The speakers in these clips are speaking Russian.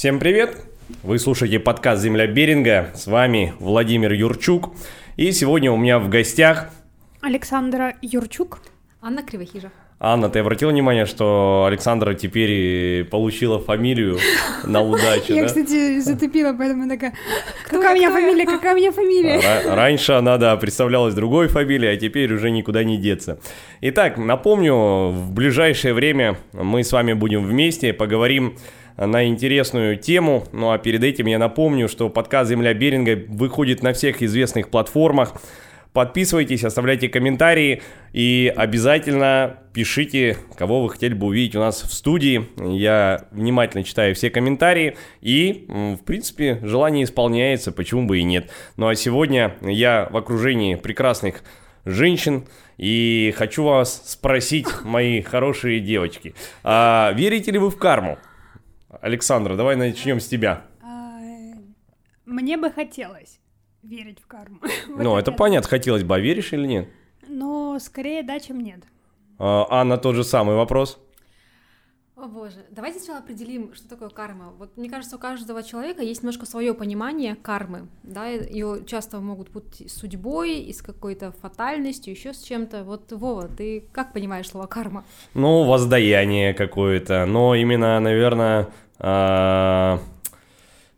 Всем привет! Вы слушаете подкаст «Земля Беринга». С вами Владимир Юрчук. И сегодня у меня в гостях... Александра Юрчук. Анна Кривохижа. Анна, ты обратила внимание, что Александра теперь получила фамилию на удачу, Я, кстати, затупила, поэтому такая, какая у меня фамилия, какая у меня фамилия? Ра- Раньше она, да, представлялась другой фамилией, а теперь уже никуда не деться. Итак, напомню, в ближайшее время мы с вами будем вместе, поговорим на интересную тему. Ну а перед этим я напомню, что подкаст «Земля Беринга» выходит на всех известных платформах. Подписывайтесь, оставляйте комментарии и обязательно пишите, кого вы хотели бы увидеть у нас в студии. Я внимательно читаю все комментарии и, в принципе, желание исполняется, почему бы и нет. Ну а сегодня я в окружении прекрасных женщин и хочу вас спросить, мои хорошие девочки, а верите ли вы в карму? Александра, давай начнем с тебя. А, Мне бы хотелось верить в карму. Ну, это понятно, хотелось бы, а веришь или нет? Но скорее да, чем нет. А, Анна, тот же самый вопрос. О боже, давайте сначала определим, что такое карма. Вот мне кажется, у каждого человека есть немножко свое понимание кармы, да, ее часто могут с судьбой, и с какой-то фатальностью, еще с чем-то. Вот, Вова, ты как понимаешь слово карма? Ну, воздаяние какое-то, но именно, наверное, а,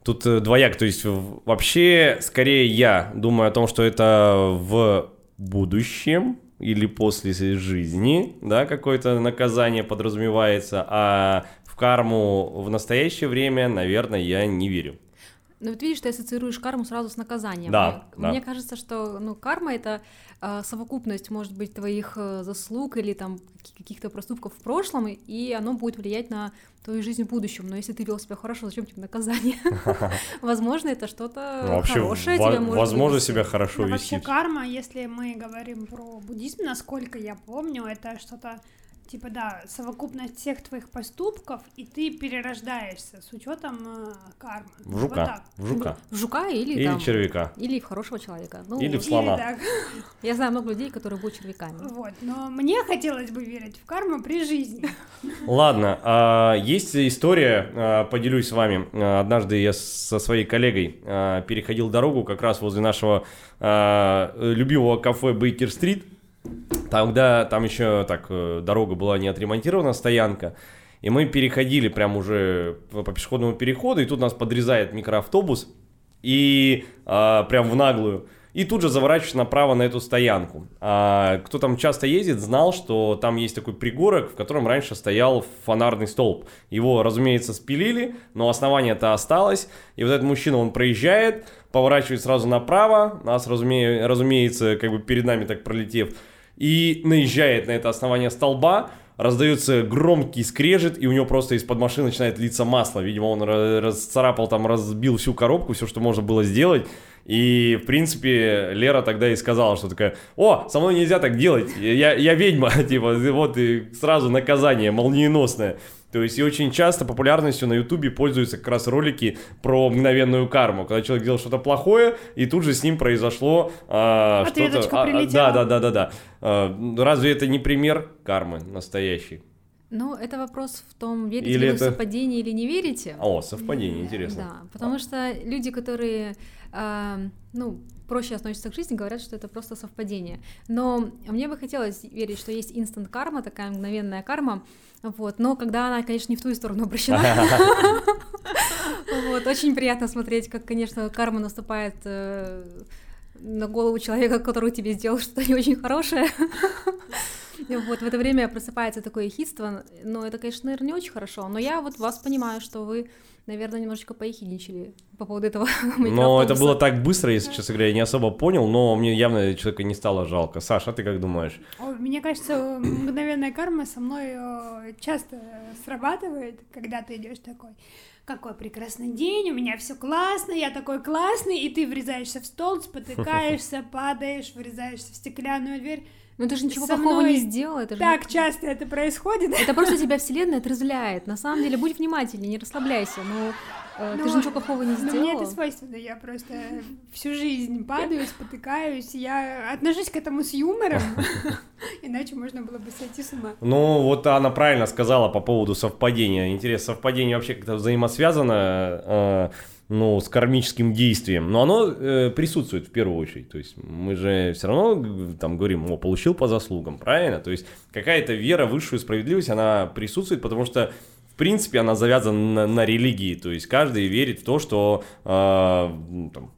тут двояк, то есть вообще, скорее я думаю о том, что это в будущем или после жизни, да, какое-то наказание подразумевается, а в карму в настоящее время, наверное, я не верю. Ну вот видишь, ты ассоциируешь карму сразу с наказанием. Да, мне, да. мне кажется, что ну, карма это э, совокупность, может быть, твоих э, заслуг или там каки- каких-то проступков в прошлом, и оно будет влиять на твою жизнь в будущем. Но если ты вел себя хорошо, зачем тебе наказание? Возможно, это что-то Ну, Вообще, хорошее тебе может возможно себя хорошо вести. вообще карма, если мы говорим про буддизм, насколько я помню, это что-то типа да, совокупность всех твоих поступков, и ты перерождаешься с учетом э, кармы. В Вот жука, так. в жука. В жука или, Или там... червяка. Или в хорошего человека. Ну, Или в Или слона. так. Я знаю много людей, которые будут червяками. Вот. Но мне хотелось бы верить в карму при жизни. Ладно, а, есть история, а, поделюсь с вами. А, Однажды я со своей коллегой а, переходил дорогу как раз возле нашего а, любимого кафе Бейкер-стрит. Тогда там еще так э, дорога была не отремонтирована, стоянка. И мы переходили прям уже по пешеходному переходу, и тут нас подрезает микроавтобус, и а, прям в наглую. И тут же заворачиваешь направо на эту стоянку. А, кто там часто ездит, знал, что там есть такой пригорок, в котором раньше стоял фонарный столб. Его, разумеется, спилили, но основание-то осталось. И вот этот мужчина, он проезжает, поворачивает сразу направо, нас, разуме- разумеется, как бы перед нами так пролетев, и наезжает на это основание столба, раздается громкий скрежет, и у него просто из-под машины начинает литься масло. Видимо, он ра- расцарапал там, разбил всю коробку, все, что можно было сделать. И, в принципе, Лера тогда и сказала, что такая, о, со мной нельзя так делать, я, я ведьма, типа, вот и сразу наказание молниеносное. То есть и очень часто популярностью на Ютубе пользуются как раз ролики про мгновенную карму, когда человек делал что-то плохое, и тут же с ним произошло а, что-то... А, а, прилетела. да, да, да, да, да. А, разве это не пример кармы настоящий? Ну, это вопрос в том, верите Или ли вы в это- совпадение или не верите. О, совпадение, интересно. Да, потому что люди, которые, а, ну, проще относятся к жизни, говорят, что это просто совпадение. Но мне бы хотелось верить, что есть инстант карма, такая мгновенная карма, вот, но когда она, конечно, не в ту сторону обращена. Вот, очень приятно смотреть, как, конечно, карма наступает э, на голову человека, который тебе сделал что-то не очень хорошее. И Вот в это время просыпается такое ехидство, но это, конечно, наверное, не очень хорошо. Но я вот вас понимаю, что вы, наверное, немножечко поехидничали по поводу этого Но это было так быстро, если честно говоря, я не особо понял, но мне явно человека не стало жалко. Саша, а ты как думаешь? Мне кажется, мгновенная карма со мной э, часто срабатывает, когда ты идешь такой. Какой прекрасный день, у меня все классно, я такой классный, и ты врезаешься в стол, спотыкаешься, падаешь, врезаешься в стеклянную дверь. Ну ты же ничего Со плохого мной не сделал, это же... Так часто это происходит. Это просто тебя вселенная отрезвляет. На самом деле, будь внимательнее, не расслабляйся. Ну, Э, Ну, Ты же ничего плохого не Ну, мне это свойственно, я просто всю жизнь падаю, спотыкаюсь, я отношусь к этому с юмором, иначе можно было бы сойти с ума. Ну, вот она правильно сказала по поводу совпадения. Интересно, совпадение вообще как-то взаимосвязано, э, ну, с кармическим действием. Но оно э, присутствует в первую очередь. То есть мы же все равно г- там говорим, о, получил по заслугам, правильно? То есть какая-то вера в высшую справедливость, она присутствует, потому что в принципе, она завязана на, на религии, то есть каждый верит в то, что э, ну, там,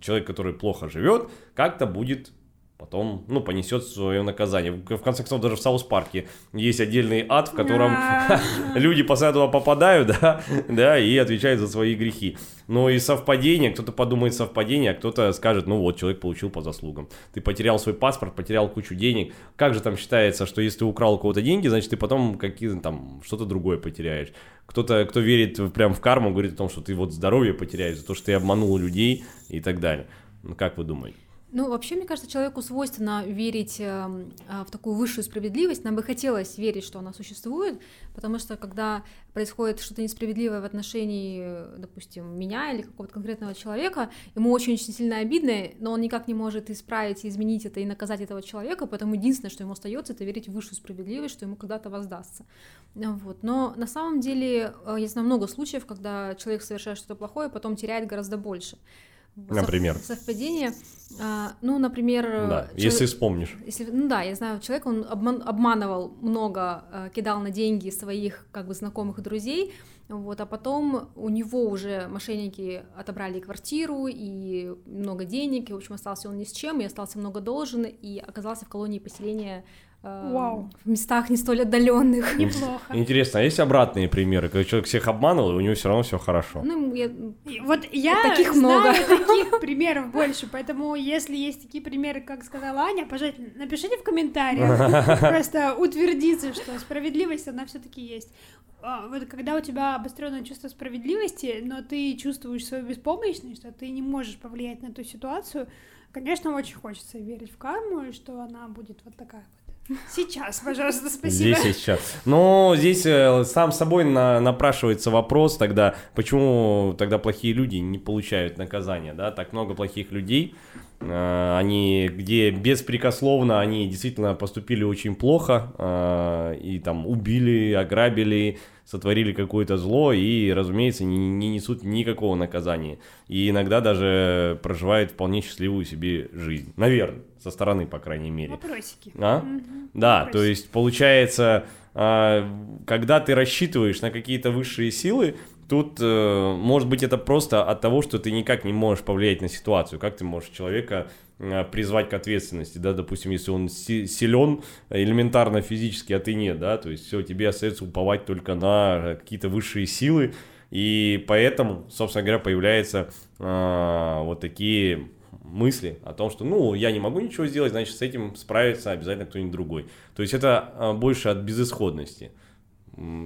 человек, который плохо живет, как-то будет потом, ну, понесет свое наказание. В конце концов, даже в Саус-парке есть отдельный ад, в котором люди после этого попадают, да, да, и отвечают за свои грехи. Но и совпадение, кто-то подумает совпадение, а кто-то скажет, ну вот, человек получил по заслугам. Ты потерял свой паспорт, потерял кучу денег. Как же там считается, что если ты украл у кого-то деньги, значит, ты потом какие там что-то другое потеряешь. Кто-то, кто верит прям в карму, говорит о том, что ты вот здоровье потеряешь за то, что ты обманул людей и так далее. Ну, как вы думаете? Ну, вообще, мне кажется, человеку свойственно верить эм, а, в такую высшую справедливость. Нам бы хотелось верить, что она существует, потому что когда происходит что-то несправедливое в отношении, допустим, меня или какого-то конкретного человека, ему очень-очень сильно обидно, но он никак не может исправить, изменить это и наказать этого человека, поэтому единственное, что ему остается, это верить в высшую справедливость, что ему когда-то воздастся. Вот. Но на самом деле э, знаю много случаев, когда человек совершает что-то плохое, потом теряет гораздо больше. Например? Совпадение. а, ну, например, Да, чело- если вспомнишь. если, ну да, я знаю человека, он обман- обманывал много, э, кидал на деньги своих как бы знакомых и друзей, вот, а потом у него уже мошенники отобрали квартиру и много денег, и, в общем, остался он ни с чем, и остался много должен, и оказался в колонии поселения э, Вау. в местах не столь отдаленных. Неплохо. Интересно, а есть обратные примеры, когда человек всех обманывал, и у него все равно все хорошо? Ну, я- Вот я Таких знаю много. таких примеров больше, поэтому если есть такие примеры, как сказала Аня, пожалуйста, напишите в комментариях, просто утвердиться, что справедливость, она все таки есть. А, Вот когда у тебя обостренное чувство справедливости, но ты чувствуешь свою беспомощность, что ты не можешь повлиять на эту ситуацию, конечно, очень хочется верить в карму, и что она будет вот такая. Сейчас, пожалуйста, спасибо. Здесь и сейчас. Но здесь э, сам собой на- напрашивается вопрос тогда, почему тогда плохие люди не получают наказания, да? Так много плохих людей, э, они где беспрекословно они действительно поступили очень плохо э, и там убили, ограбили, сотворили какое-то зло и, разумеется, не, не несут никакого наказания. И иногда даже проживают вполне счастливую себе жизнь. Наверное, со стороны, по крайней мере. Вопросики. А? Мгм. Да, Вопросики. то есть получается, а, когда ты рассчитываешь на какие-то высшие силы, тут, э, может быть, это просто от того, что ты никак не можешь повлиять на ситуацию. Как ты можешь человека э, призвать к ответственности, да, допустим, если он си- силен элементарно физически, а ты нет, да, то есть все, тебе остается уповать только на какие-то высшие силы, и поэтому, собственно говоря, появляются а, вот такие мысли о том, что, ну, я не могу ничего сделать, значит, с этим справится обязательно кто-нибудь другой. То есть это а, больше от безысходности.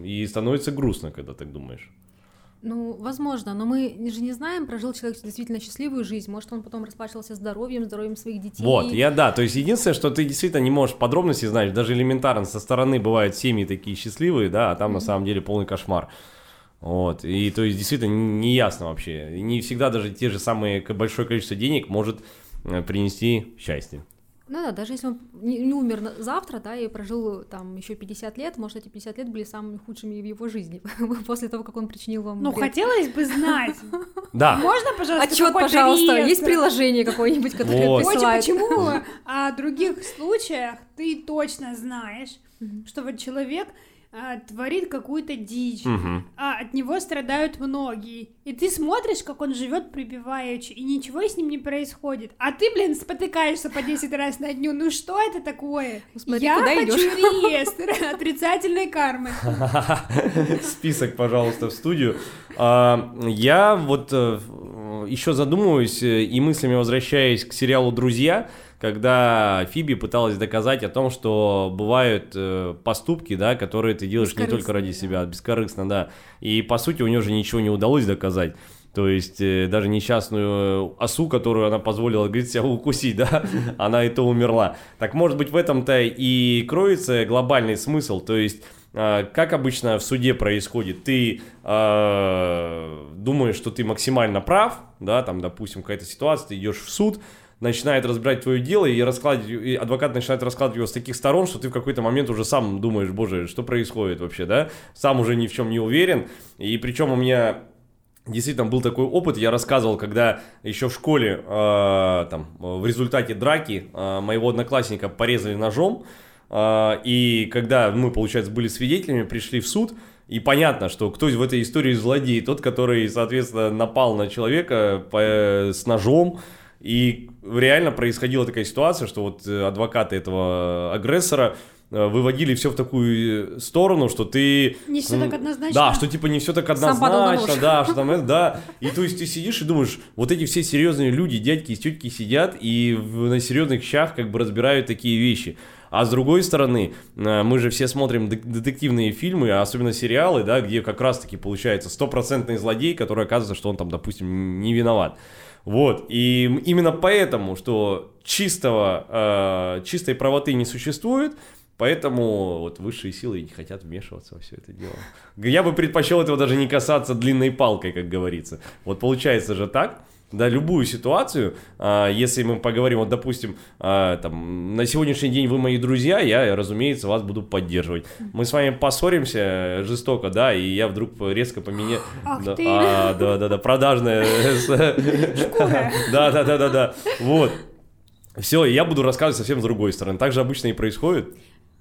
И становится грустно, когда так думаешь. Ну, возможно, но мы же не знаем, прожил человек действительно счастливую жизнь, может, он потом расплачивался здоровьем, здоровьем своих детей. Вот, я да, то есть единственное, что ты действительно не можешь подробности знать, даже элементарно со стороны бывают семьи такие счастливые, да, а там на самом деле полный кошмар. Вот, и то есть действительно не ясно вообще. И Не всегда даже те же самые большое количество денег может э, принести счастье. Ну да, даже если он не, умер на- завтра, да, и прожил там еще 50 лет, может, эти 50 лет были самыми худшими в его жизни, после того, как он причинил вам Ну, вред. хотелось бы знать. Да, Можно, пожалуйста, Отчет, пожалуйста, есть приложение какое-нибудь, которое Вот. Присылает? почему о других случаях ты точно знаешь, что вот человек а, творит какую-то дичь, Мгм. а от него страдают многие. И ты смотришь, как он живет припеваючи, и ничего с ним не происходит. А ты, блин, спотыкаешься по 10 раз на дню. Ну что это такое? Ну, смотри, Я куда хочу идёшь. реестр отрицательной кармы. Список, пожалуйста, в студию. А, Я вот еще задумываюсь э, и мыслями возвращаясь к сериалу «Друзья», когда Фиби пыталась доказать о том, что бывают э, поступки, да, которые ты делаешь не только ради себя, бескорыстно, да. И по сути у нее же ничего не удалось доказать. То есть э, даже несчастную осу, которую она позволила, говорит, себя укусить, да, она и то умерла. Так может быть в этом-то и кроется глобальный смысл. То есть А, Как обычно в суде происходит? Ты а, думаешь, что ты максимально прав, да, там, допустим, какая-то ситуация, ты идешь в суд, начинает разбирать твое дело, и, раскладывать, и адвокат начинает раскладывать его с таких сторон, что ты в какой-то момент уже сам думаешь, боже, что происходит вообще, да? Сам уже ни в чем не уверен. И причем у меня Действительно, был такой опыт, я рассказывал, когда еще в школе, э, там, в результате драки э, моего одноклассника порезали ножом, э, и когда мы, получается, были свидетелями, пришли в суд, и понятно, что кто в этой истории злодей, тот, который, соответственно, напал на человека по, с ножом, и реально происходила такая ситуация, что вот э, адвокаты этого агрессора э, выводили все в такую сторону, что ты... Не все так однозначно. Да, что типа не все так однозначно, да, что там это, да. И то есть ты сидишь и думаешь, вот эти все серьезные люди, дядьки и тетки сидят и на серьезных щах как бы разбирают такие вещи. А с другой стороны, э, мы же все смотрим детективные фильмы, а особенно сериалы, да, где как раз-таки получается стопроцентный злодей, который оказывается, что он там, допустим, не виноват. Вот, и именно поэтому, что чистого, э, чистой правоты не существует, поэтому вот высшие силы не хотят вмешиваться во все это дело. Я бы предпочел этого даже не касаться длинной палкой, как говорится. Вот получается же так, да, любую ситуацию, а, если мы поговорим, вот, допустим, а, там, на сегодняшний день вы мои друзья, я, разумеется, вас буду поддерживать. Мы с вами поссоримся жестоко, да, и я вдруг резко поменяю... Ах да, ты. а, да, да, да, продажная... Да, да, да, да, да, вот. Все, я буду рассказывать совсем с другой стороны. Так же обычно и происходит.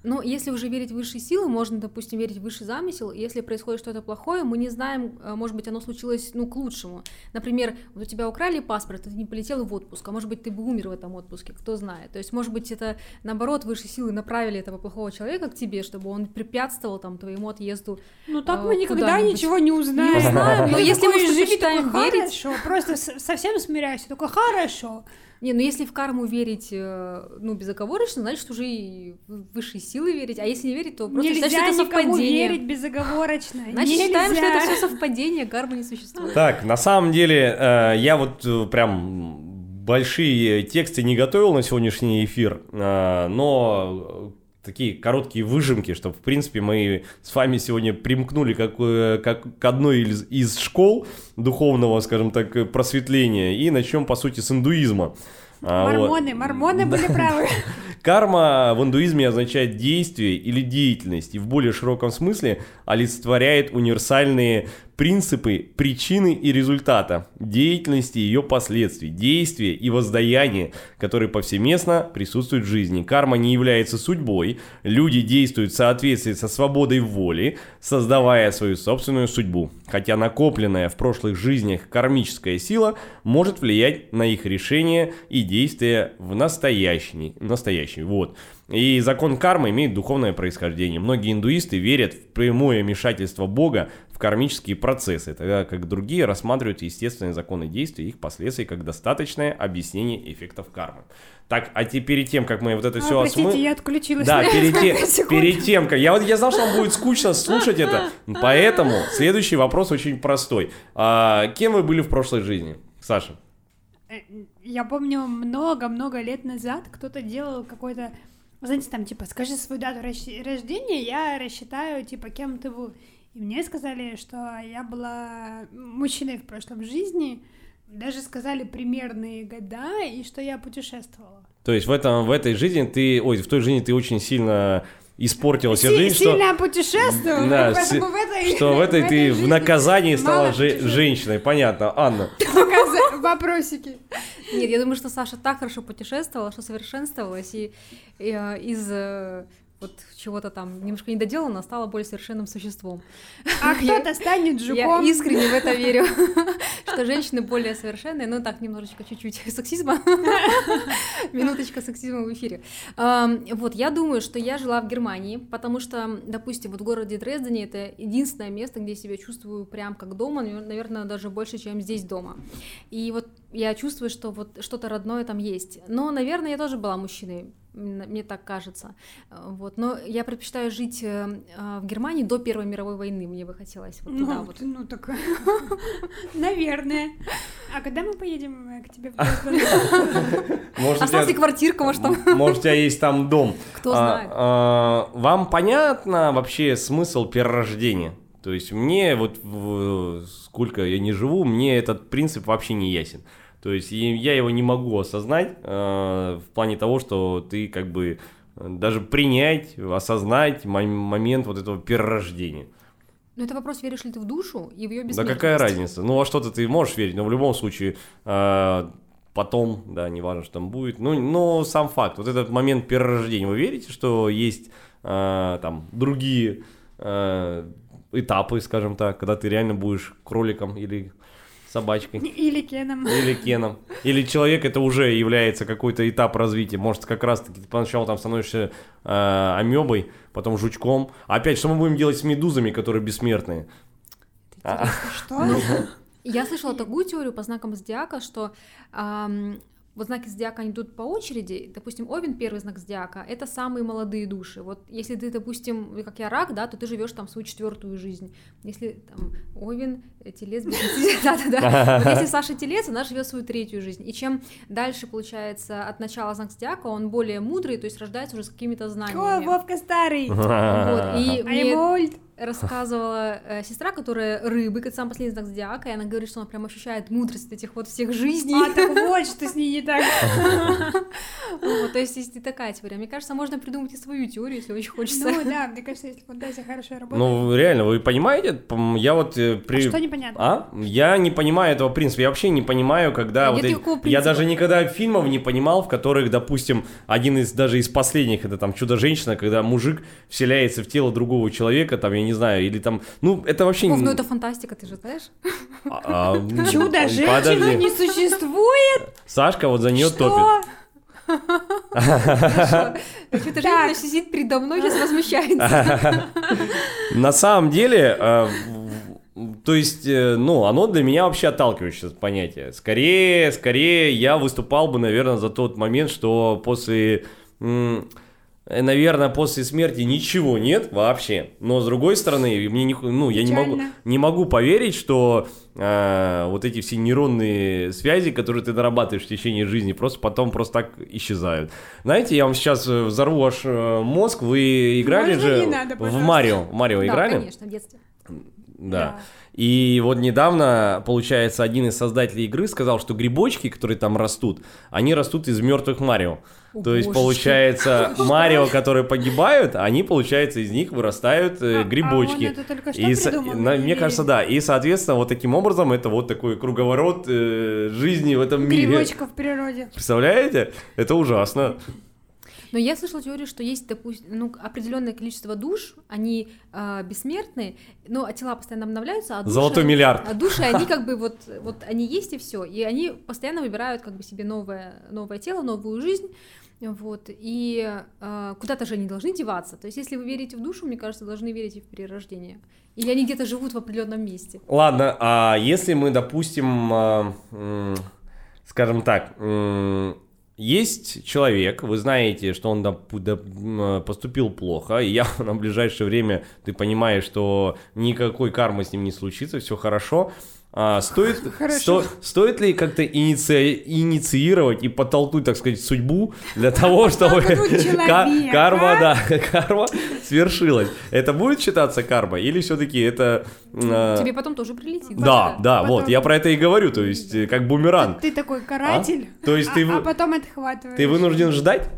Ну, если уже верить в высшие силы, можно, допустим, верить в высший замысел. Если происходит что-то плохое, мы не знаем, э, может быть, оно случилось, ну, к лучшему. Например, вот у тебя украли паспорт, ты не полетел в отпуск, а может быть, ты бы умер в этом отпуске, кто знает. То есть, может быть, это, наоборот, высшие силы направили этого плохого человека к тебе, чтобы он препятствовал там твоему отъезду. Ну так э, мы никогда ничего не узнаем. Не узнаем, но Мы если мы такой, верить- Хорошо, просто совсем смиряйся, только хорошо. Не, ну если в карму верить, э, ну, безоговорочно, значит, уже и в высшие силы верить. А если не верить, то просто считать, Нельзя что это совпадение. верить безоговорочно. Значит, Нельзя. считаем, что это все совпадение, кармы не существует. Так, на самом деле, э, я вот э, прям большие тексты не готовил на сегодняшний эфир, э, но такие короткие выжимки, чтобы, в принципе, мы с вами сегодня примкнули как, э, как к одной из, из школ духовного, скажем так, э, просветления и начнем, по сути, с индуизма. А, вот. Мормоны, мормоны были правы. Карма в индуизме означает действие или деятельность и в более широком смысле олицетворяет универсальные принципы причины и результата, деятельности и ее последствий, действия и воздаяния, которые повсеместно присутствуют в жизни. Карма не является судьбой, люди действуют в соответствии со свободой воли, создавая свою собственную судьбу, хотя накопленная в прошлых жизнях кармическая сила может влиять на их решения и действия в настоящий. настоящий вот. И закон кармы имеет духовное происхождение. Многие индуисты верят в прямое вмешательство Бога кармические процессы, тогда как другие рассматривают естественные законы действия и их последствий как достаточное объяснение эффектов кармы. Так, а теперь перед тем, как мы вот это А, все Простите, я отключилась. да, перед, те- перед тем, как... Я, вот, я знал, что вам будет скучно слушать это, поэтому следующий вопрос очень простой. А, кем вы были в прошлой жизни, Саша? Э, Я помню, много-много лет назад кто-то делал какой-то... Знаете, там, типа, скажи свою дату рожде- рождения, я рассчитаю, типа, кем ты был. И мне сказали, что я была мужчиной в прошлом жизни, даже сказали примерные года, и что я путешествовала. То есть в, этом, в этой жизни ты... Ой, в той жизни ты очень сильно испортила себе жизнь, что... сильно путешествовала, Да, поэтому си- в этой Что в этой ты в наказании стала же- женщиной, понятно. Анна. Вопросики. Нет, я думаю, что Саша так хорошо путешествовала, что совершенствовалась, и, и, э, из э, вот чего-то там немножко недоделанно стала более совершенным существом. А кто-то станет Я жуком. искренне в это верю, что женщины более совершенные, ну так, немножечко чуть-чуть сексизма, минуточка сексизма в эфире. Вот, я думаю, что я жила в Германии, потому что, допустим, вот в городе Дрездене это единственное место, где я себя чувствую прям как дома, навер- наверное, даже больше, чем здесь дома. И вот я чувствую, что вот что-то родное там есть. Но, наверное, я тоже была мужчиной, мне так кажется. Э, Вот, но я предпочитаю жить э, э, в Германии до Первой мировой войны, мне бы хотелось вот туда Ну, вот. ну так, наверное. А когда мы поедем к тебе в Дрезден? Может, у Осталась квартирка, может, там. может, у тебя есть там дом. Кто А, знает. а, Вам понятно вообще смысл перерождения? То есть мне вот сколько я не живу, мне этот принцип вообще не ясен. То есть я его не могу осознать э, в плане того, что ты как бы э, даже принять, осознать мом- момент вот этого перерождения. Ну, это вопрос, веришь ли ты в душу и в ее Да бессмертность. какая разница? Ну, во что-то ты можешь верить, но в любом случае э, потом, да, не важно, что там будет. Ну, но сам факт, вот этот момент перерождения, вы верите, что есть э, там другие э, этапы, скажем так, когда ты реально будешь кроликом или собачкой? Или Кеном. Или кеном. Или человек это уже является какой-то этап развития. Может, как раз таки ты поначалу там становишься э, амебой, потом жучком. А опять, что мы будем делать с медузами, которые бессмертные? А, Что? Я слышала такую теорию по знакам зодиака, что вот знаки зодиака они идут по очереди. Допустим, Овен первый знак зодиака это самые молодые души. Вот если ты, допустим, как я рак, да, то ты живешь там свою четвертую жизнь. Если там Овен, э, телец, близнецы, да, да, да. Вот если Саша телец, она живет свою третью жизнь. И чем дальше получается от начала знак зодиака, он более мудрый, то есть рождается уже с какими-то О, знаниями. Вовка старый. Вот, и А мне-. Рассказывала э, сестра, которая рыбы, это самый последний знак зодиака, и она говорит, что она прям ощущает мудрость этих вот всех жизней. А, так вот, что с ней не так. Вот, то есть есть и такая теория. Мне кажется, можно придумать и свою теорию, если очень хочется. Ну да, мне кажется, если фантазия хорошая работает. Ну, реально, вы понимаете? Я вот э, А при... что непонятно? А? Я не понимаю этого принципа. Я вообще не понимаю, когда... А вот Я даже никогда фильмов не понимал, в которых, допустим, один из даже из последних, это там «Чудо-женщина», когда мужик вселяется в тело другого человека, там, я не знаю, или там... Ну, это вообще... Вов, не- ну это фантастика, ты же знаешь? А, а, м, Чудо-женщины подожди. не существует? Сашка вот за нее топит. Что? Что-то женщина сидит передо мной, сейчас возмущается. На самом деле, э, то есть, э, ну, оно для меня вообще отталкивающее понятие. Скорее, скорее я выступал бы, наверное, за тот момент, что после, наверное, после смерти ничего нет вообще. Но с другой стороны, мне не, ну, я не могу, не могу поверить, что э, вот эти все нейронные связи, которые ты нарабатываешь в течение жизни, просто потом просто так исчезают. Знаете, я вам сейчас э, взорву ваш э, мозг. Вы играли Можно же надо, в? Марио? В Марио Да, играли? конечно, в детстве. Да. И вот недавно, получается, один из создателей игры сказал, что грибочки, которые там растут, они растут из мертвых Марио. О, То есть, божечки. получается, Марио, которые погибают, они, получается, из них вырастают э, А- а грибочки. это только что И со- на- мне кажется, да. И, соответственно, вот таким образом это вот такой круговорот э, жизни в этом мире. Грибочка в природе. Представляете? Это ужасно. Но я слышала теорию, что есть, допустим, ну, определенное количество душ, они э, бессмертны, но а тела постоянно обновляются, а души, Золотой миллиард. А души, они как бы вот, вот они есть и все, и они постоянно выбирают как бы себе новое, новое тело, новую жизнь, вот, и э, куда-то же они должны деваться. То есть, если вы верите в душу, мне кажется, должны верить и в перерождение. Или они где-то живут в определенном месте. Ладно, а если мы, допустим, м, скажем так, м, есть человек, вы знаете, что он поступил плохо, и я на ближайшее время, ты понимаешь, что никакой кармы с ним не случится, все хорошо. А, стоит, сто- стоит ли как-то иници- инициировать и подтолкнуть, так сказать, судьбу для того, чтобы карма, да, карма свершилась? Это будет считаться карма или все-таки это... а, Тебе потом тоже прилетит. да, да, вот, я про это и говорю, то есть э, как бумеранг. Ты такой каратель, А? То есть а, ты а потом отхватываешь. Ты вынужден ждать?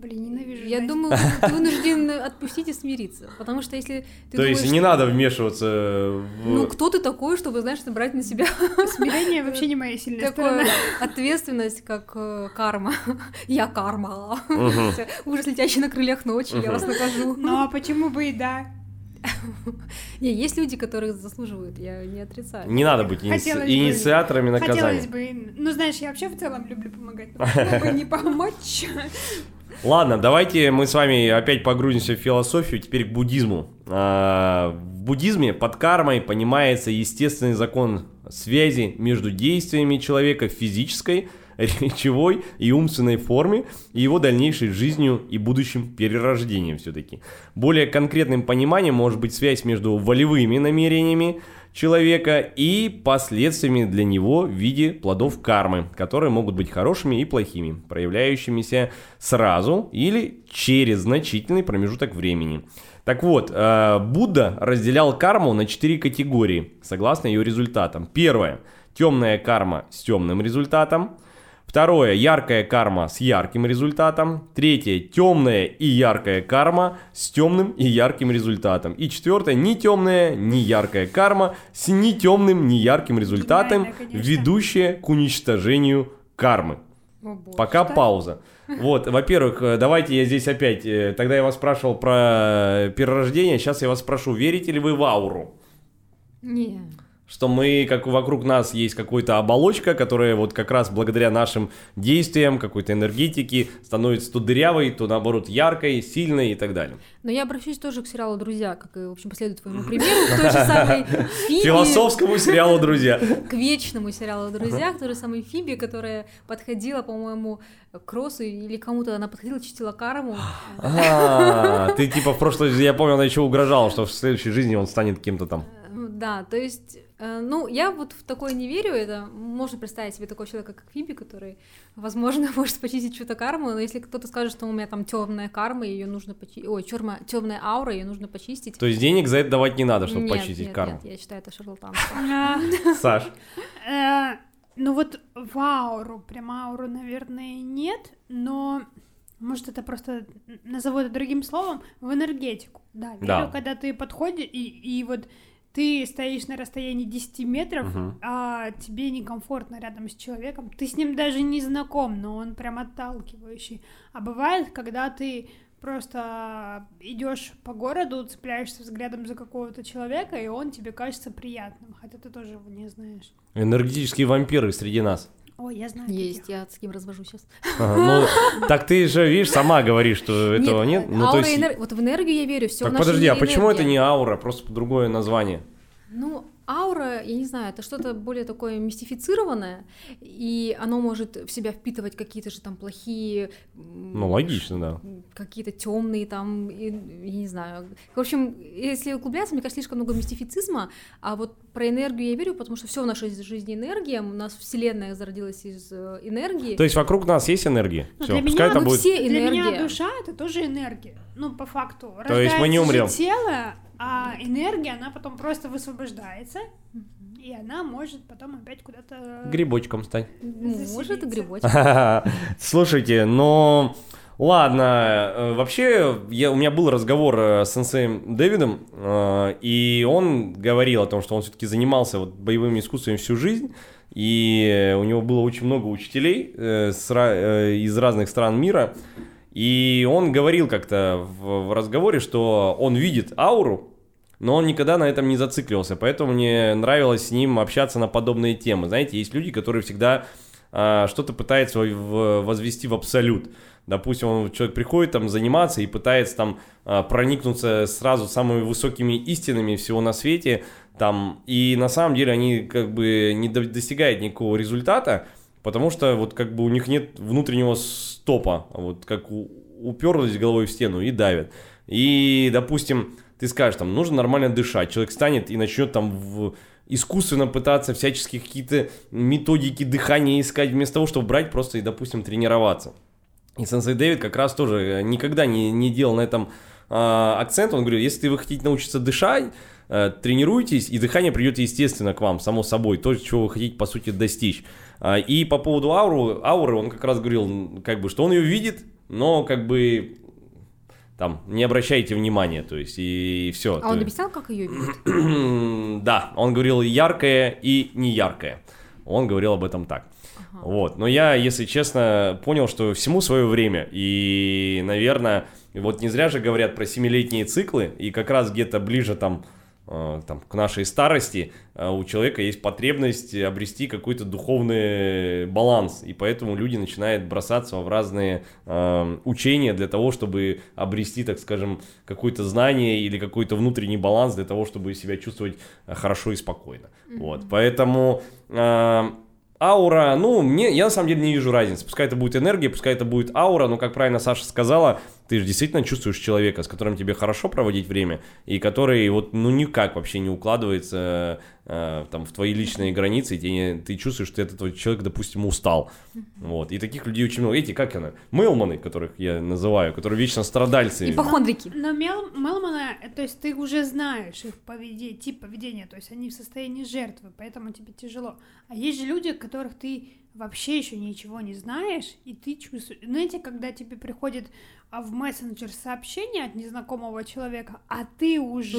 Блин, ненавижу Я думаю, ты вынужден отпустить и смириться, потому что если ты То думаешь, есть не надо вмешиваться в... ну кто ты такой, чтобы, знаешь, брать на себя Смирение вообще не моя сильная такую сторона. ответственность, как э, карма. Я карма. Мгм. Ужас, летящий на крыльях ночи, я вас накажу. Ну а почему бы и да? Не, есть люди, которые заслуживают, я не отрицаю. Не надо быть иници- инициаторами наказания. Хотелось бы... Ну знаешь, я вообще в целом люблю помогать. но не помочь? Ладно, давайте мы с вами опять погрузимся в философию, теперь к буддизму. А, В буддизме под кармой понимается естественный закон связи между действиями человека в физической речевой и умственной форме и его дальнейшей жизнью и будущим перерождением все-таки. Более конкретным пониманием может быть связь между волевыми намерениями, человека и последствиями для него в виде плодов кармы, которые могут быть хорошими и плохими, проявляющимися сразу или через значительный промежуток времени. Так вот, э, Будда разделял карму на четыре категории, согласно ее результатам. Первое – темная карма с темным результатом – Второе, яркая карма с ярким результатом. Третье, темная и яркая карма с темным и ярким результатом. И четвертое, не темная, не яркая карма с не темным, не ярким результатом, ведущая к уничтожению кармы. О, Пока что? пауза. Вот, во-первых, э, давайте я здесь опять, э, тогда я вас спрашивал про перерождение, сейчас я вас спрошу, верите ли вы в ауру? Нет что мы, как вокруг нас есть какая-то оболочка, которая вот как раз благодаря нашим действиям, какой-то энергетике становится то дырявой, то наоборот яркой, сильной и так далее. Но я обращусь тоже к сериалу «Друзья», как и, в общем, последую твоему примеру, к той же самой. Философскому сериалу «Друзья». К вечному сериалу «Друзья», к той же самой Фиби, которая подходила, по-моему, к Росу или кому-то она подходила, чистила карму. А, ты типа в прошлой, я помню, она еще угрожала, что в следующей жизни он станет кем-то там. Да, то есть Э, ну, я вот в такое не верю, это можно представить себе такого человека, как Фиби, который, возможно, может почистить чью-то карму, но если кто-то скажет, что у меня там темная карма, ее нужно почистить, ой, черная, темная аура, ее нужно почистить. То есть денег за это давать не надо, чтобы нет, почистить нет, карму? Нет, я считаю, это шарлатанство. Саш? Э, ну вот в ауру, прям ауру, наверное, нет, но может, это просто назову это другим словом, в энергетику. Да, верю, да. когда ты подходишь, и, и вот ты стоишь на расстоянии 10 метров, uh-huh. а тебе некомфортно рядом с человеком, ты с ним даже не знаком, но он прям отталкивающий. А бывает, когда ты просто идешь по городу, цепляешься взглядом за какого-то человека, и он тебе кажется приятным, хотя ты тоже его не знаешь. Энергетические вампиры среди нас. Ой, я знаю. Есть, таких. я с кем развожу сейчас. Ага, ну, так ты же, видишь, сама говоришь, что этого нет. Ну, аура есть... энер... Вот в энергию я верю, все Так подожди, а почему это не аура, просто другое название? Ну, аура, я не знаю, это что-то более такое мистифицированное, и оно может в себя впитывать какие-то же там плохие... Ну, логично, да. Какие-то темные там, я не знаю. В общем, если углубляться, мне кажется, слишком много мистифицизма, а вот про энергию я верю, потому что все в нашей жизни энергия, у нас вселенная зародилась из э, энергии. То есть вокруг нас есть энергия? Ну, для, меня, это будет... все энергия. для меня душа — это тоже энергия. Ну, по факту. То есть мы не умрем. тело, а энергия, она потом просто высвобождается, и она может потом опять куда-то... Грибочком стать. Может, и грибочком. Слушайте, но... Ладно, э, вообще я, у меня был разговор э, с сенсеем Дэвидом, э, и он говорил о том, что он все-таки занимался вот боевыми искусствами всю жизнь, и у него было очень много учителей из разных стран мира, и он говорил как-то в, разговоре, что он видит ауру, но он никогда на этом не зацикливался, поэтому мне нравилось с ним общаться на подобные темы. Знаете, есть люди, которые всегда что-то пытаются возвести в абсолют. Допустим, он, человек приходит там заниматься и пытается там а, проникнуться сразу самыми высокими истинами всего на свете, там, и на самом деле они как бы не достигают никакого результата, потому что вот как бы у них нет внутреннего стопа, вот как уперлись головой в стену и давят. И, допустим, ты скажешь, там, нужно нормально дышать, человек станет и начнет там в искусственно пытаться всячески какие-то методики дыхания искать, вместо того, чтобы брать просто и, допустим, тренироваться. И сенсей Дэвид как раз тоже никогда не, не делал на этом э, акцент. Он говорит, если вы хотите научиться дышать, э, тренируйтесь, и дыхание придет естественно к вам, само собой, то, чего вы хотите, по сути, достичь. А, и по поводу ауру, ауры, он как раз говорил, как бы, что он ее видит, но как бы там не обращайте внимания, то есть и, и все. А он объяснял, как ее видит? да, он говорил яркое и неяркое. Он говорил об этом так. Ага. Вот, но я, если честно, понял, что всему свое время, и, наверное, вот не зря же говорят про семилетние циклы, и как раз где-то ближе там Э, там, к нашей старости э, у человека есть потребность обрести какой-то духовный баланс, и поэтому люди начинают бросаться в разные э, учения для того, чтобы обрести, так скажем, какое-то знание или какой-то внутренний баланс для того, чтобы себя чувствовать хорошо и спокойно. Mm-hmm. Вот, поэтому э, Аура, ну, мне, я на самом деле не вижу разницы. Пускай это будет энергия, пускай это будет аура, но, как правильно Саша сказала, ты же действительно чувствуешь человека, с которым тебе хорошо проводить время, и который вот, ну, никак вообще не укладывается э, там в твои личные границы, и тебе, ты чувствуешь, что этот человек, допустим, устал. Вот. И таких людей очень много. Эти, как она? Мелманы, которых я называю, которые вечно страдальцы. Ипохондрики. Но Мел, Мелмана, то есть ты уже знаешь их поведение, тип поведения, то есть они в состоянии жертвы, поэтому тебе тяжело. А есть же люди, которых ты вообще еще ничего не знаешь, и ты чувствуешь... Знаете, когда тебе приходит а, в мессенджер сообщение от незнакомого человека, а ты уже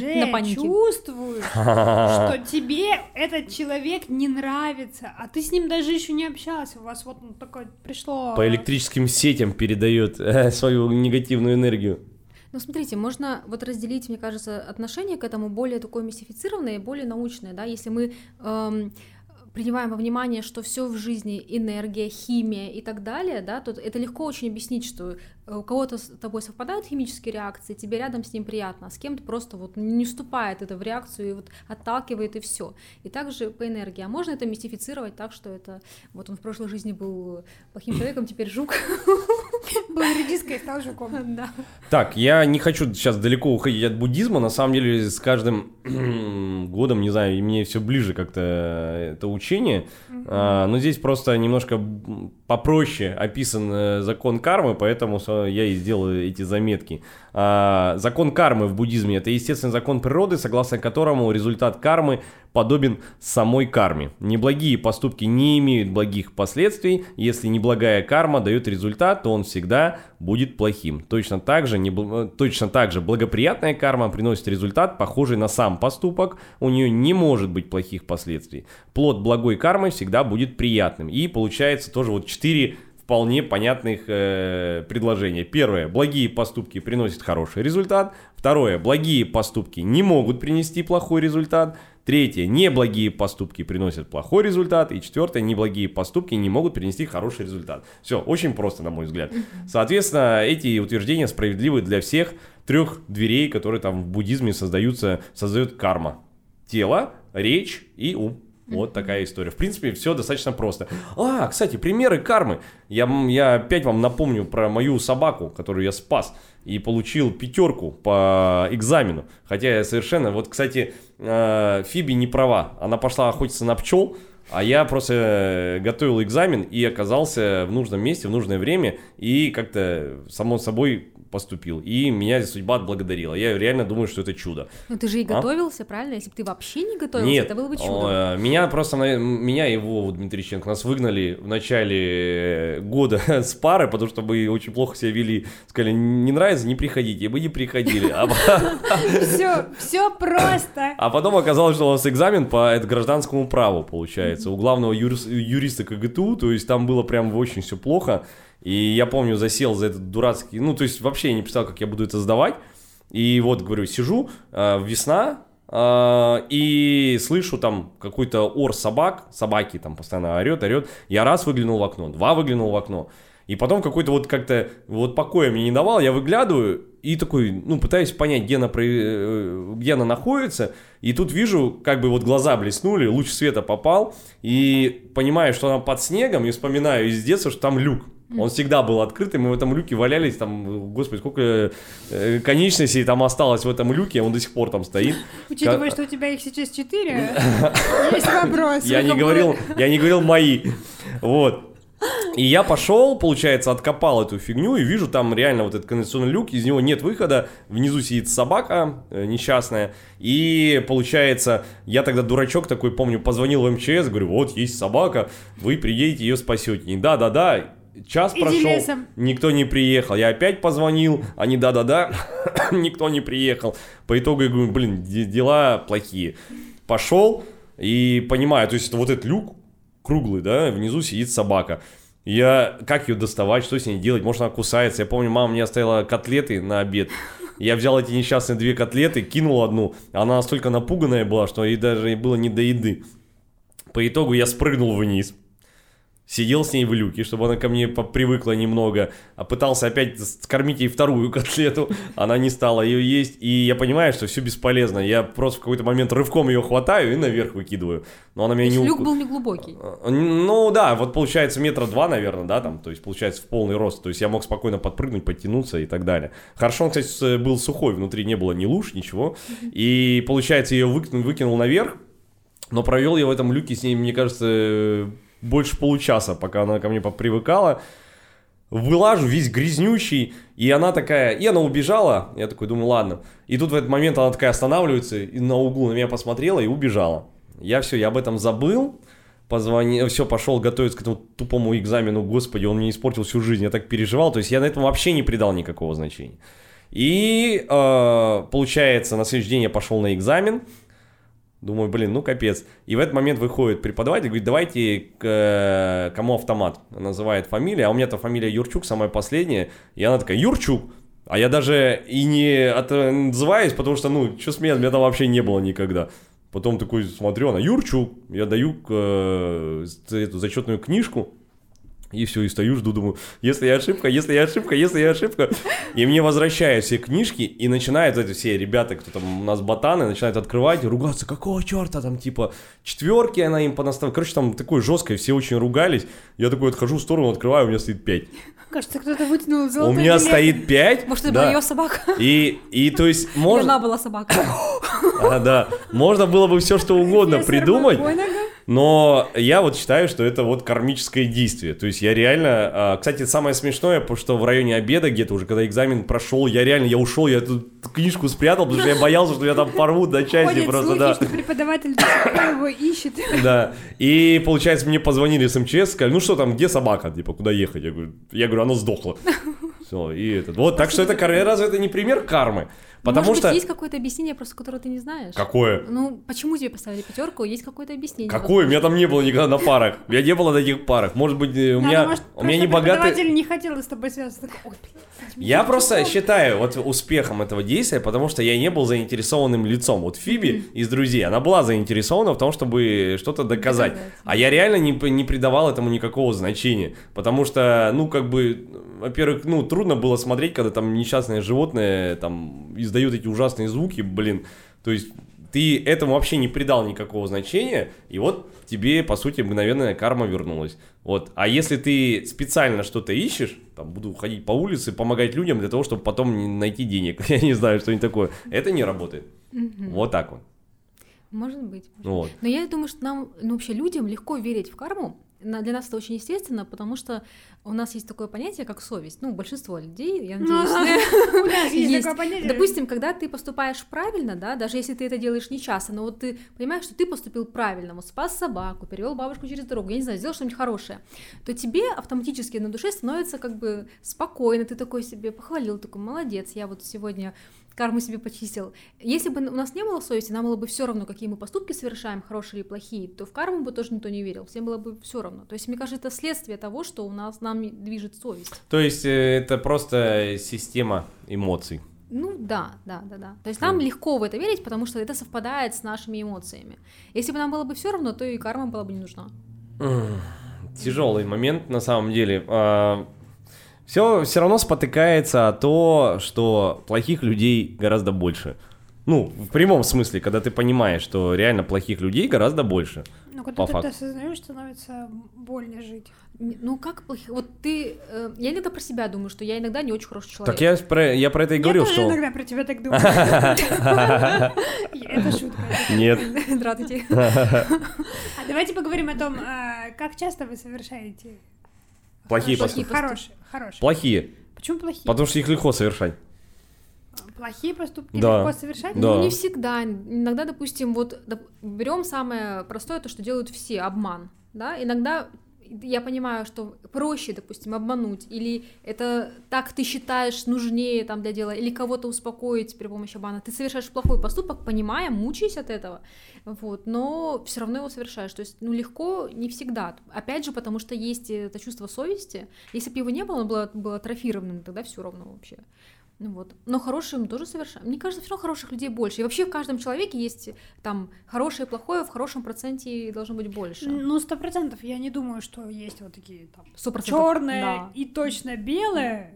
чувствуешь, что тебе этот человек не нравится, а ты с ним даже еще не общался, у вас вот ну, такое пришло... По электрическим сетям передает э, свою негативную энергию. Ну, смотрите, можно вот разделить, мне кажется, отношение к этому более такое мистифицированное и более научное, да, если мы эм, принимаем во внимание, что все в жизни энергия, химия и так далее, да, то это легко очень объяснить, что у кого-то с тобой совпадают химические реакции, тебе рядом с ним приятно, а с кем-то просто вот не вступает это в реакцию и вот отталкивает и все. И также по энергии. А можно это мистифицировать так, что это вот он в прошлой жизни был плохим человеком, теперь жук. Был редиской и стал жуком. Да. Так, я не хочу сейчас далеко уходить от буддизма. На самом деле, с каждым годом, не знаю, мне все ближе как-то это учение. А, но здесь просто немножко попроще описан э, закон кармы, поэтому я и сделал эти заметки. А, закон кармы в буддизме это естественный закон природы, согласно которому результат кармы подобен самой карме. Неблагие поступки не имеют благих последствий. Если неблагая карма дает результат, то он всегда будет плохим. Точно так же, небл- э, точно так же благоприятная карма приносит результат, похожий на сам поступок. У нее не может быть плохих последствий. Плод благой кармы всегда будет приятным. И получается тоже вот четыре вполне понятных э, предложения. Первое. Благие поступки приносят хороший результат. Второе. Благие поступки не могут принести плохой результат. Третье. Неблагие поступки приносят плохой результат. И четвертое. Неблагие поступки не могут принести хороший результат. Все, очень просто, на мой взгляд. Соответственно, эти утверждения справедливы для всех трех дверей, которые там в буддизме создаются, создает карма. Тело, речь и ум. Вот такая история. В принципе, все достаточно просто. А, кстати, примеры кармы. Я, я опять вам напомню про мою собаку, которую я спас и получил пятерку по экзамену. Хотя я совершенно... Вот, кстати, э, Фиби не права. Она пошла охотиться на пчел, а я просто э, готовил экзамен и оказался в нужном месте, в нужное время и как-то само собой поступил. И меня судьба отблагодарила. Я реально думаю, что это чудо. Ну ты же и А? готовился, правильно? Если бы ты вообще не готовился, Нет, это было бы чудо. э, меня просто, меня и Вову Дмитриченко нас выгнали в начале э, года с пары, потому что мы очень плохо себя вели. Сказали, не нравится, не приходите, и мы не приходили. А, Все, все просто. а потом оказалось, что у нас экзамен по гражданскому праву, получается, у главного юрис- юриста КГТУ, то есть там было прям очень все плохо. И я помню, засел за этот дурацкий, ну, то есть вообще я не представлял, как я буду это сдавать. И вот, говорю, сижу, э, весна, э, и слышу там какой-то ор собак, собаки там постоянно орет, орет. Я раз выглянул в окно, два выглянул в окно. И потом какой-то вот как-то вот покоя мне не давал, я выглядываю и такой, ну, пытаюсь понять, где она, э, где она находится. И тут вижу, как бы вот глаза блеснули, луч света попал, и понимаю, что она под снегом, и вспоминаю из детства, что там люк. Он всегда был открытый, мы в этом люке валялись, там, господи, сколько э, конечностей там осталось в этом люке, он до сих пор там стоит. Учитывая, что у тебя их сейчас четыре, есть вопрос. Я не говорил, я не говорил мои. Вот. И я пошел, получается, откопал эту фигню и вижу там реально вот этот кондиционный люк, из него нет выхода, внизу сидит собака э, несчастная, и получается, я тогда дурачок такой, помню, позвонил в МЧС, говорю, вот есть собака, вы приедете, ее спасете. И да-да-да, час Иди прошел, лесом. никто не приехал, я опять позвонил, они да-да-да, никто не приехал. По итогу я говорю, блин, де- дела плохие. Пошел и понимаю, то есть это вот этот люк, круглый, да, внизу сидит собака. Я, как ее доставать, что с ней делать, может она кусается. Я помню, мама мне оставила котлеты на обед. Я взял эти несчастные две котлеты, кинул одну. Она настолько напуганная была, что ей даже было не до еды. По итогу я спрыгнул вниз. Сидел с ней в люке, чтобы она ко мне привыкла немного, а пытался опять скормить ей вторую котлету, она не стала ее есть, и я понимаю, что все бесполезно, я просто в какой-то момент рывком ее хватаю и наверх выкидываю, но она меня То не... люк был не глубокий. Ну да, вот получается метра два, наверное, да, там, то есть получается в полный рост, то есть я мог спокойно подпрыгнуть, подтянуться и так далее. Хорошо, он, кстати, был сухой, внутри не было ни луж, ничего, и получается ее выкинул, выкинул наверх, но провел я в этом люке с ней, мне кажется, больше получаса, пока она ко мне привыкала. Вылажу весь грязнющий, и она такая, и она убежала, я такой думаю, ладно. И тут в этот момент она такая останавливается, и на углу на меня посмотрела и убежала. Я все, я об этом забыл, позвонил, все, пошел готовиться к этому тупому экзамену, господи, он мне испортил всю жизнь, я так переживал, то есть я на этом вообще не придал никакого значения. И э, получается, на следующий день я пошел на экзамен, Думаю, блин, ну капец. И в этот момент выходит преподаватель, говорит, давайте к, э, кому автомат. Называет фамилия, а у меня-то фамилия Юрчук, самая последняя. И она такая, Юрчук. А я даже и не отзываюсь, потому что, ну, что смеяться, меня там вообще не было никогда. Потом такой смотрю, она Юрчук. Я даю э, эту зачетную книжку, и все, и стою, жду, думаю, если я ошибка, если я ошибка, если я ошибка. И мне возвращают все книжки, и начинают эти все ребята, кто там у нас ботаны, начинают открывать и ругаться, какого черта там, типа, четверки она им понаставила. Короче, там такое жесткое, все очень ругались. Я такой отхожу в сторону, открываю, у меня стоит пять. Кажется, кто-то вытянул золотой У меня билет. стоит пять. Может, это да. была ее собака? И, и то есть можно... она была собака. А, да, можно было бы все что угодно придумать. Но я вот считаю, что это вот кармическое действие. То есть я реально... а, Кстати, самое смешное, потому что в районе обеда где-то уже, когда экзамен прошел, я реально, я ушел, я эту книжку спрятал, потому что я боялся, что я там порвут до части Ходят просто, слухи, да. что преподаватель его ищет. Да. И, получается, мне позвонили с МЧС, сказали, ну что там, где собака, типа, куда ехать? Я говорю, я говорю она сдохла. Все, и этот. Вот, так что это, разве это не пример кармы? Потому Может что... быть, есть какое-то объяснение, просто которое ты не знаешь? Какое? Ну, почему тебе поставили пятерку? Есть какое-то объяснение. Какое? Меня там не было никогда на парах. Я не было на таких парах. Может быть, э, у Надо, меня, у меня не богатый... не хотел с тобой связаться. Такой, «Ой, блин, Я просто считаю вот успехом этого действия, потому что я не был заинтересованным лицом. Вот Фиби из «Друзей», она была заинтересована в том, чтобы что-то доказать. А я реально не, не придавал этому никакого значения. Потому что, ну, как бы, во-первых, ну, трудно было смотреть, когда там несчастное животное там издает эти ужасные звуки, блин. То есть ты этому вообще не придал никакого значения, и вот тебе, по сути, мгновенная карма вернулась. Вот. А если ты специально что-то ищешь, там, буду ходить по улице, помогать людям для того, чтобы потом найти денег, я не знаю, что-нибудь такое, это не работает. Вот так вот. Может быть. может Вот. Но я думаю, что нам, ну, вообще людям легко верить в карму. Для нас это очень естественно, потому что у нас есть такое понятие, как совесть. Ну, большинство людей, я надеюсь, есть. Допустим, когда ты поступаешь правильно, да, даже если ты это делаешь не часто, но вот ты понимаешь, что ты поступил правильно, вот спас собаку, перевел бабушку через дорогу, я не знаю, сделал что-нибудь хорошее, то тебе автоматически на душе становится как бы спокойно, ты такой себе похвалил, такой молодец, я вот сегодня карму себе почистил. Если бы у нас не было совести, нам было бы все равно, какие мы поступки совершаем, хорошие или плохие, то в карму бы тоже никто не верил, всем было бы все равно. То есть, мне кажется, это следствие того, что у нас нам движет совесть. То есть э, это просто система эмоций. Ну да, да, да, да. То есть нам легко в это верить, потому что это совпадает с нашими эмоциями. Если бы нам было бы все равно, то и карма была бы не нужна. Тяжелый момент на самом деле. Все, все равно спотыкается о то, что плохих людей гораздо больше. Ну, в прямом смысле, когда ты понимаешь, что реально плохих людей гораздо больше. По когда ты факту. это осознаешь, становится больно жить. Ну как плохих? Вот ты, э, я иногда про себя думаю, что я иногда не очень хороший человек. Так я про, я про это и говорил, Я тоже что... иногда про тебя так думаю. Это шутка. Нет. Здравствуйте. А давайте поговорим о том, а, как часто вы совершаете Плохие поступки. Хорошие, хорошие. Плохие. Почему плохие? Потому что их легко совершать. Плохие поступки Да. легко совершать? Да. Ну не всегда. Иногда, допустим, вот берем самое простое, то, что делают все, обман. Да? Иногда я понимаю, что проще, допустим, обмануть, или это так ты считаешь нужнее там для дела, или кого-то успокоить при помощи обмана. Ты совершаешь плохой поступок, понимая, мучаясь от этого, вот, но все равно его совершаешь. То есть, ну, легко не всегда. Опять же, потому что есть это чувство совести. Если бы его не было, оно было, было атрофированным, тогда все равно вообще. Ну вот. Но хорошим тоже совершенно. Мне кажется, все равно хороших людей больше. И вообще в каждом человеке есть там хорошее и плохое, в хорошем проценте должно быть больше. Ну, сто процентов. Я не думаю, что есть вот такие там Сто процентов. черное Да. и точно белое.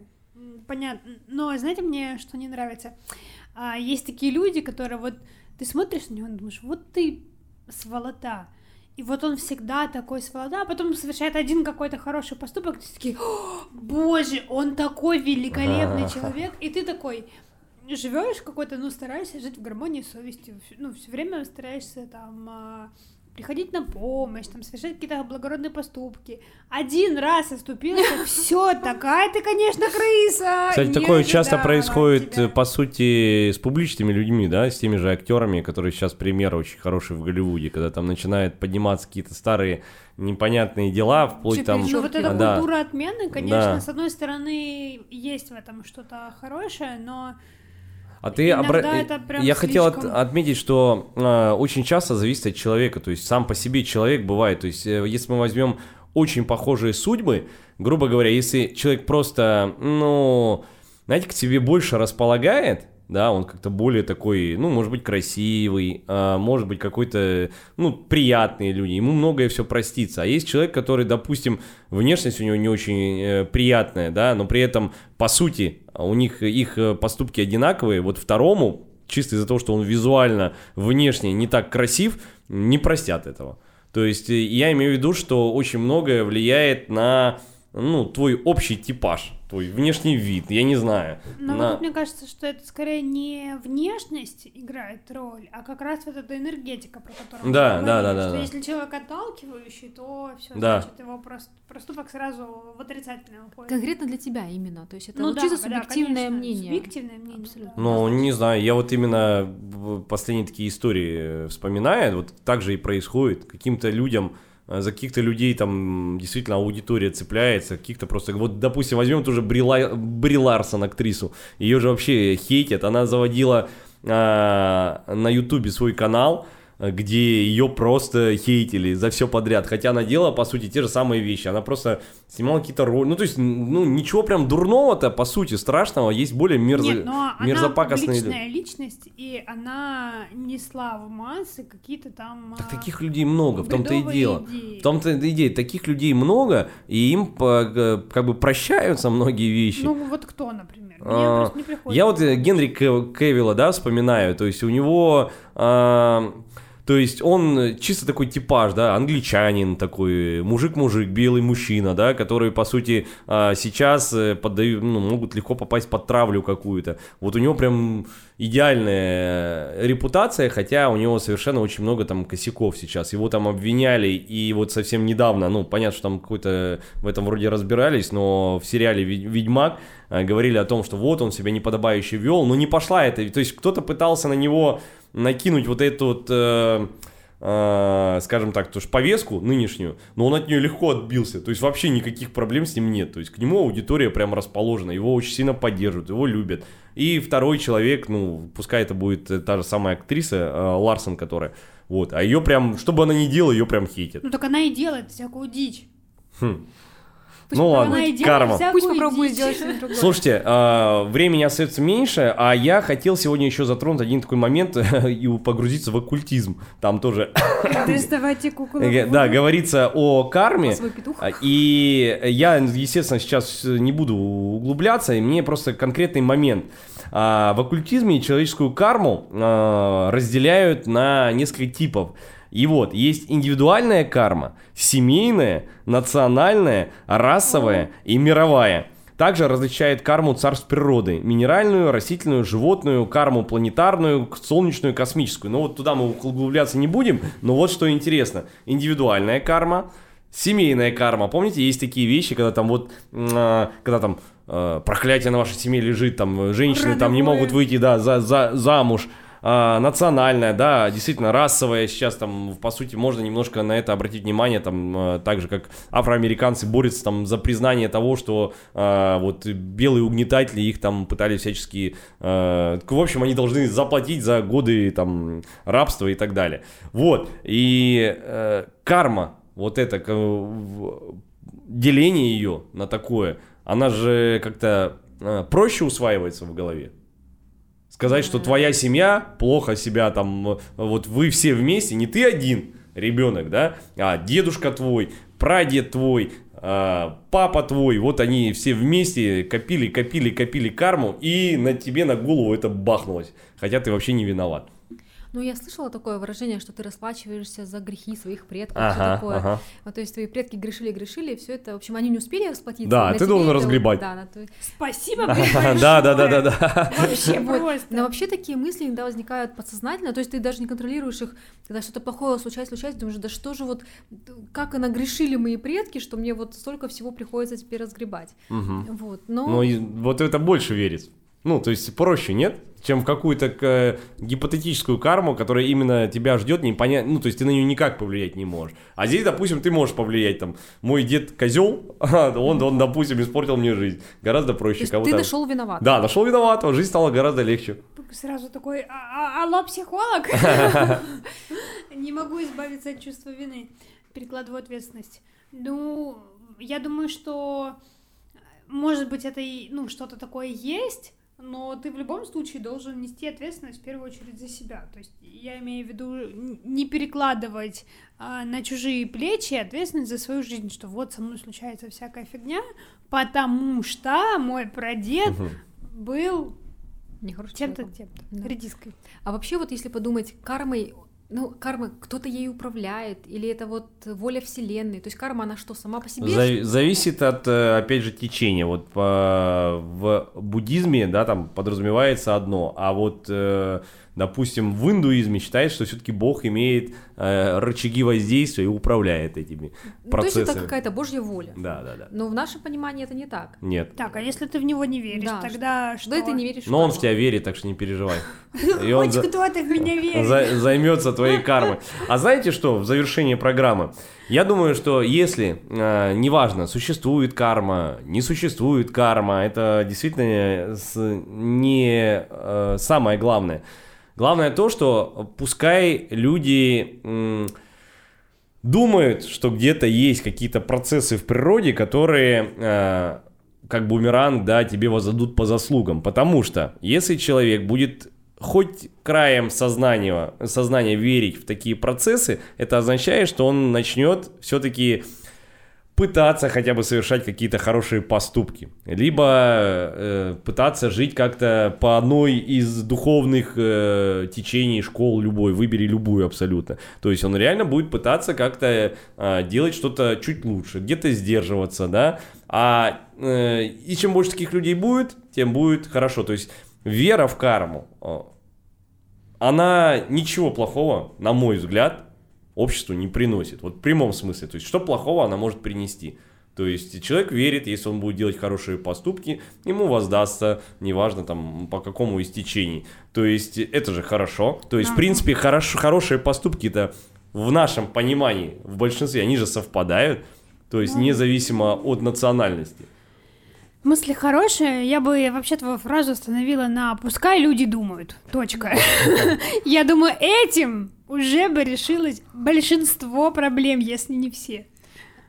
Понятно. Но знаете, мне что не нравится? А, есть такие люди, которые вот ты смотришь на него и думаешь, вот ты сволота. И вот он всегда такой сволота, а потом совершает один какой-то хороший поступок, ты такие, «О, боже, он такой великолепный человек, и ты такой живешь какой-то, ну, стараешься жить в гармонии с совестью, ну, все время стараешься там а, приходить на помощь, там, совершать какие-то благородные поступки. Один раз оступился, все, такая ты, конечно, крыса. Кстати, не такое часто ожидала от происходит, тебя». по сути, с публичными людьми, да, с теми же актерами, которые сейчас пример очень хороший в Голливуде, когда там начинают подниматься какие-то старые непонятные дела, вплоть там... Ну, вот эта да. культура отмены, конечно, Да. с одной стороны, есть в этом что-то хорошее, но А ты обра- прям Я хотел от- слишком. отметить, что э, очень часто зависит от человека, то есть сам по себе человек бывает, то есть э, если мы возьмем очень похожие судьбы, грубо говоря, если человек просто, ну, знаете, к тебе больше располагает, да, он как-то более такой, ну, может быть, красивый, а, может быть, какой-то, ну, приятные люди, ему многое все простится. А есть человек, который, допустим, внешность у него не очень э, приятная, да, но при этом, по сути, у них их э, поступки одинаковые, вот второму, чисто из-за того, что он визуально, внешне не так красив, не простят этого. То есть э, я имею в виду, что очень многое влияет на, ну, твой общий типаж, твой внешний вид, я не знаю. Но на- вот мне кажется, что это скорее не внешность играет роль, а как раз вот эта энергетика, про которую мы Да, говорили, да, да, да, что да. если человек отталкивающий, то все, Да. значит, его прос- проступок сразу в отрицательное уходит. Конкретно для тебя именно. То есть это Ну вот да, чисто да, субъективное конечно, мнение. Субъективное мнение. Абсолютно. да. Ну, не знаю, я вот именно последние такие истории вспоминаю, вот так же и происходит. Каким-то людям, за каких-то людей там действительно аудитория цепляется, каких-то просто... Вот, допустим, возьмем тоже Бри, Ла- Бри Ларсон, актрису, ее же вообще хейтят, она заводила а, на ютубе свой канал, э, где ее просто хейтили за все подряд. Хотя она делала, по сути, те же самые вещи. Она просто снимала какие-то роли. Ну, то есть, ну, ничего прям дурного-то, по сути, страшного. Есть более мерзо... Нет, но она мерзопакостные люди. публичная личность, и она несла в массы какие-то там... Так а, таких людей много, в том-то и дело. идеи. В том-то и идея, таких людей много, и им э, как бы прощаются многие вещи. Ну, вот кто, например? Мне А, просто не приходит. Я вот э, Генри Кевилла, да, вспоминаю, то есть у него, то есть он чисто такой типаж, да, англичанин такой, мужик-мужик, белый мужчина, да, который, по сути, а, сейчас э, поддают, ну, могут легко попасть под травлю какую-то. Вот у него прям идеальная репутация, хотя у него совершенно очень много там косяков сейчас. Его там обвиняли, и вот совсем недавно, ну, понятно, что там какой-то в этом вроде разбирались, но в сериале «Ведь- «Ведьмак» э, говорили о том, что вот он себя неподобающе вел, но не пошла это. То есть кто-то пытался на него накинуть вот эту вот, э, э, скажем так, тоже повестку нынешнюю, но он от нее легко отбился. То есть вообще никаких проблем с ним нет. То есть к нему аудитория прям расположена, его очень сильно поддерживают, его любят. И второй человек, ну, пускай это будет э, та же самая актриса э, Ларсон, которая, вот, а ее прям, что бы она ни делала, ее прям хейтят. Ну, так она и делает всякую дичь. Хм. Пусть Ну ладно, карма. Пусть попробует дичь. сделать что-нибудь другое. Слушайте, а, времени остается меньше, а я хотел сегодня еще затронуть один такой момент и погрузиться в оккультизм. Там тоже, Доставайте куклу. э, да, говорится о карме. А, И я, естественно, сейчас не буду углубляться, и мне просто конкретный момент. А, В оккультизме человеческую карму а, разделяют на несколько типов. И вот, есть индивидуальная карма, семейная, национальная, расовая и мировая. Также различает карму царств природы. Минеральную, растительную, животную, карму планетарную, солнечную, космическую. Но вот туда мы углубляться не будем. Но вот что интересно. Индивидуальная карма, семейная карма. Помните, есть такие вещи, когда там вот, а, когда там э, проклятие на вашей семье лежит, там женщины там не могут выйти, да, за, за, замуж. А, национальная, да, действительно расовая. Сейчас там, по сути, можно немножко на это обратить внимание, там, э, так же, как афроамериканцы борются там за признание того, что э, вот белые угнетатели их там пытались всячески, э, в общем, они должны заплатить за годы там рабства и так далее. Вот, и э, карма, вот это, деление ее на такое, она же как-то э, проще усваивается в голове. Сказать, что твоя семья плохо себя там, вот вы все вместе, не ты один ребенок, да, а дедушка твой, прадед твой, э, папа твой, вот они все вместе копили, копили, копили карму, и на тебе на голову это бахнулось, хотя ты вообще не виноват. Ну, я слышала такое выражение, что ты расплачиваешься за грехи своих предков, Ага, все такое. ага. Вот, то есть твои предки грешили, грешили, все это, в общем, они не успели расплатиться. Да, ты должен это- разгребать. Да, на твой- Спасибо. Да, да, да, да, да. Вообще просто. Но вообще такие мысли иногда возникают подсознательно, то есть ты даже не контролируешь их, когда что-то плохое случается, случается, думаешь, да что же вот, как и нагрешили мои предки, что мне вот столько всего приходится теперь разгребать. Вот, но... И вот это больше верит. Ну, то есть проще, нет? Чем в какую-то к- гипотетическую карму, которая именно тебя ждет, непонятно. Ну, то есть ты на нее никак повлиять не можешь. А здесь, допустим, ты можешь повлиять. Там, мой дед козел, он, он, допустим, испортил мне жизнь. Гораздо то проще есть кого-то. ты нашел виноват. Да, нашел виноватого, жизнь стала гораздо легче. Сразу такой, «А- а- алло, психолог? Не могу избавиться от чувства вины. Перекладываю ответственность. Ну, я думаю, что, может быть, это и, ну, что-то такое есть, но ты в любом случае должен нести ответственность в первую очередь за себя. То есть я имею в виду не перекладывать а, на чужие плечи ответственность за свою жизнь, что вот со мной случается всякая фигня, потому что мой прадед Мгм. был тем-то, человеком. тем-то, Да. редиской. А вообще вот если подумать, кармой, ну, карма, кто-то ей управляет, или это вот воля вселенной, то есть карма, она что, сама по себе? Зави- зависит от, э, опять же, течения. Вот по- в буддизме, да, там подразумевается одно, а вот, э, допустим, в индуизме считается, что все-таки Бог имеет э, рычаги воздействия и управляет этими Ну, то есть процессами. это какая-то божья воля. Да, да, да. Но в нашем понимании это не так. Нет. Так, а если ты в него не веришь, Да, тогда что? Да, ты не веришь Но он в тебя верит, так что не переживай. И он Хоть кто-то в меня верит. за- займется твоей кармой. А знаете что, в завершении программы? Я думаю, что если, э, неважно, существует карма, не существует карма, это действительно с- не э, самое главное. Главное то, что пускай люди м, думают, что где-то есть какие-то процессы в природе, которые э, как бумеранг, да, тебе воздадут по заслугам. Потому что если человек будет хоть краем сознания, сознания верить в такие процессы, это означает, что он начнет все-таки пытаться хотя бы совершать какие-то хорошие поступки, либо э, пытаться жить как-то по одной из духовных э, течений школ любой, выбери любую абсолютно. То есть он реально будет пытаться как-то э, делать что-то чуть лучше, где-то сдерживаться, да. А э, и чем больше таких людей будет, тем будет хорошо. То есть вера в карму, э, она ничего плохого, на мой взгляд, обществу не приносит. Вот в прямом смысле. То есть, что плохого она может принести? То есть, человек верит, если он будет делать хорошие поступки, ему воздастся, неважно там по какому из течений. То есть, это же хорошо. То есть, в принципе, хорош, хорошие поступки-то в нашем понимании, в большинстве, они же совпадают. То есть, независимо от национальности. Мысли хорошие, я бы вообще твою фразу остановила на «пускай люди думают». Точка. Я думаю, этим уже бы решилось большинство проблем, если не все.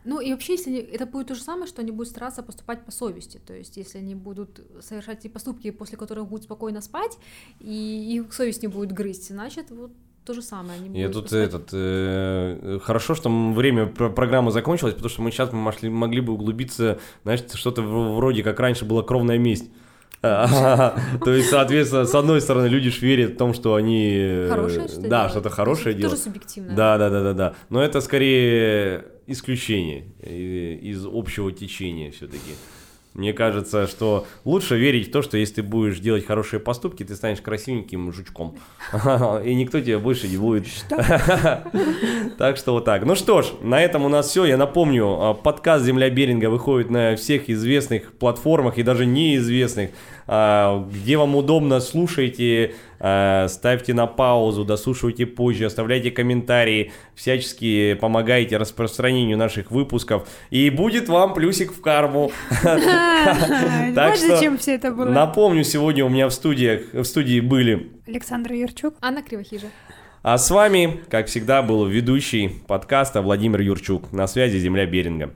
Ну и вообще, если они- это будет то же самое, что они будут стараться поступать по совести. То есть, если они будут совершать те поступки, после которых будут спокойно спать, и их совесть не будет грызть, значит, вот то же самое. Они Я тут поступать- этот э, хорошо, что время про- программы закончилось, потому что мы сейчас могли, могли бы углубиться, знаешь, что-то вроде как раньше была кровная месть. То есть, соответственно, с одной стороны, люди ж верят в том, что они... э, Хорошее что Да, что-то хорошее делают. Тоже субъективно. Да, да, да, да, да. Но это скорее исключение из общего течения все-таки. Мне кажется, что лучше верить в то, что если ты будешь делать хорошие поступки, ты станешь красивеньким жучком. И никто тебя больше не будет. Так что вот так. Ну что ж, на этом у нас все. Я напомню, а, подкаст «Земля Беринга» выходит на всех известных платформах и даже неизвестных. А, Где вам удобно, слушайте, а, ставьте на паузу, дослушивайте позже, оставляйте комментарии, всячески помогайте распространению наших выпусков. И будет вам плюсик в карму. Так что зачем все это было. Напомню, сегодня у меня в студии были Александра Юрчук. Анна Кривохижа. а с вами, как всегда, был ведущий подкаста Владимир Юрчук. На связи Земля Беринга.